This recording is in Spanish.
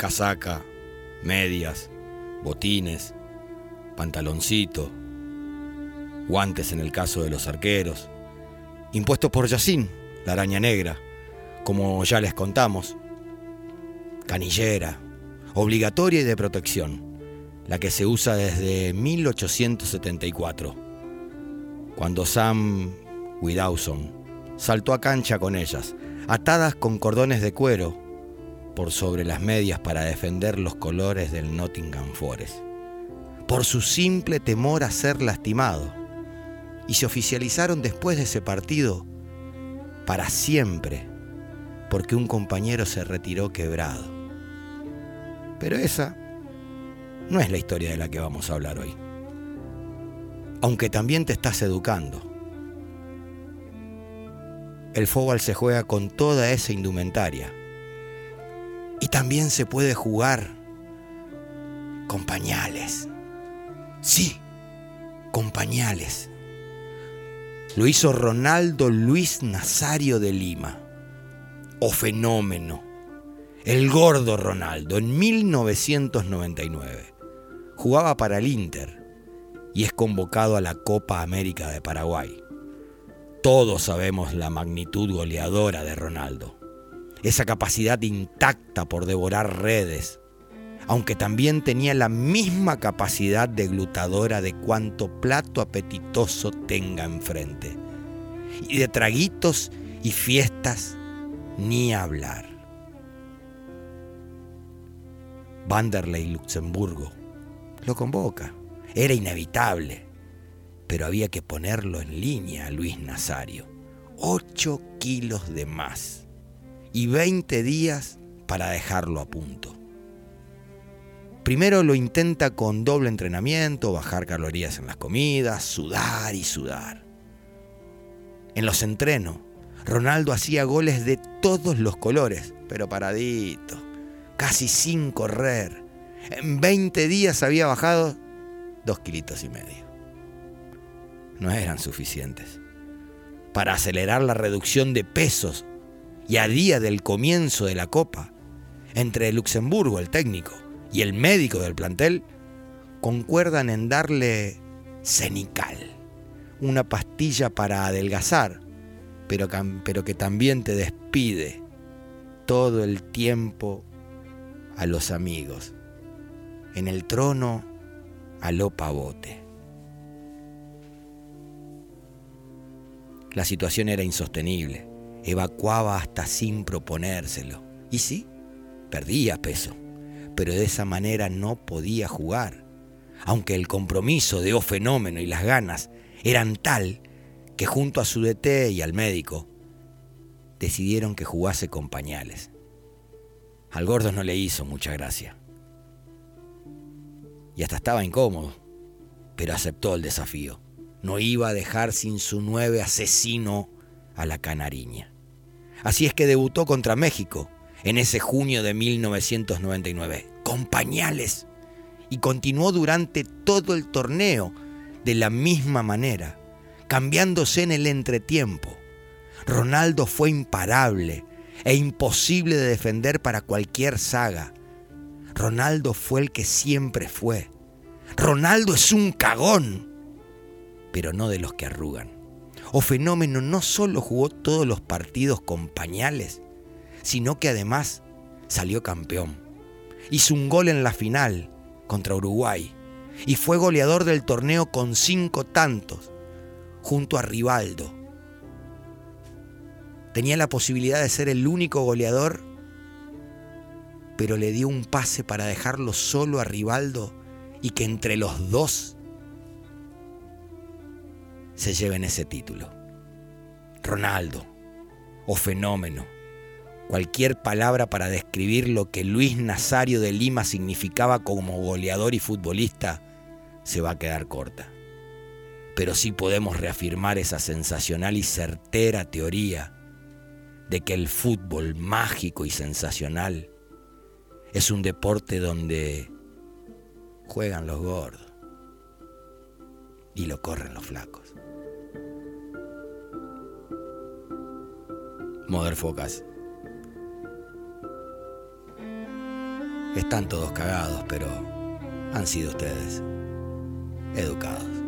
casaca, medias, botines, pantaloncito, guantes en el caso de los arqueros, impuestos por Yacín, la araña negra, como ya les contamos, canillera, obligatoria y de protección, la que se usa desde 1874, cuando Sam Widawson saltó a cancha con ellas, atadas con cordones de cuero por sobre las medias para defender los colores del Nottingham Forest, por su simple temor a ser lastimado, y se oficializaron después de ese partido para siempre, porque un compañero se retiró quebrado. Pero esa no es la historia de la que vamos a hablar hoy. Aunque también te estás educando. El fútbol se juega con toda esa indumentaria. Y también se puede jugar con pañales. Sí, con pañales. Lo hizo Ronaldo Luis Nazario de Lima. O fenómeno. El gordo Ronaldo en 1999 jugaba para el Inter y es convocado a la Copa América de Paraguay. Todos sabemos la magnitud goleadora de Ronaldo, esa capacidad intacta por devorar redes, aunque también tenía la misma capacidad deglutadora de cuanto plato apetitoso tenga enfrente. Y de traguitos y fiestas, ni hablar. Vanderlei Luxemburgo lo convoca. Era inevitable, pero había que ponerlo en línea a Luis Nazario. Ocho kilos de más y 20 días para dejarlo a punto. Primero lo intenta con doble entrenamiento, bajar calorías en las comidas, sudar y sudar. En los entrenos, Ronaldo hacía goles de todos los colores, pero paradito, casi sin correr, en 20 días había bajado dos kilitos y medio. No eran suficientes. Para acelerar la reducción de pesos y a día del comienzo de la Copa, entre Luxemburgo, el técnico, y el médico del plantel, concuerdan en darle cenical, una pastilla para adelgazar, pero, pero que también te despide todo el tiempo a los amigos en el trono aló pavote. La situación era insostenible. Evacuaba hasta sin proponérselo. Y sí, perdía peso, pero de esa manera no podía jugar. Aunque el compromiso de O Fenómeno y las ganas eran tal que junto a su DT y al médico decidieron que jugase con pañales. Al gordo no le hizo mucha gracia y hasta estaba incómodo, pero aceptó el desafío. No iba a dejar sin su nueve asesino a la canariña. Así es que debutó contra México en ese junio de 1999, con pañales, y continuó durante todo el torneo de la misma manera, cambiándose en el entretiempo. Ronaldo fue imparable e imposible de defender para cualquier saga. Ronaldo fue el que siempre fue. Ronaldo es un cagón, pero no de los que arrugan. O Fenómeno no solo jugó todos los partidos con pañales, sino que además salió campeón. Hizo un gol en la final contra Uruguay y fue goleador del torneo con cinco tantos, junto a Rivaldo. Tenía la posibilidad de ser el único goleador pero le dio un pase para dejarlo solo a Rivaldo y que entre los dos se lleven ese título. Ronaldo, o fenómeno, cualquier palabra para describir lo que Luis Nazario de Lima significaba como goleador y futbolista, se va a quedar corta. Pero sí podemos reafirmar esa sensacional y certera teoría de que el fútbol mágico y sensacional es un deporte donde juegan los gordos y lo corren los flacos. Mother Focus. Están todos cagados, pero han sido ustedes educados.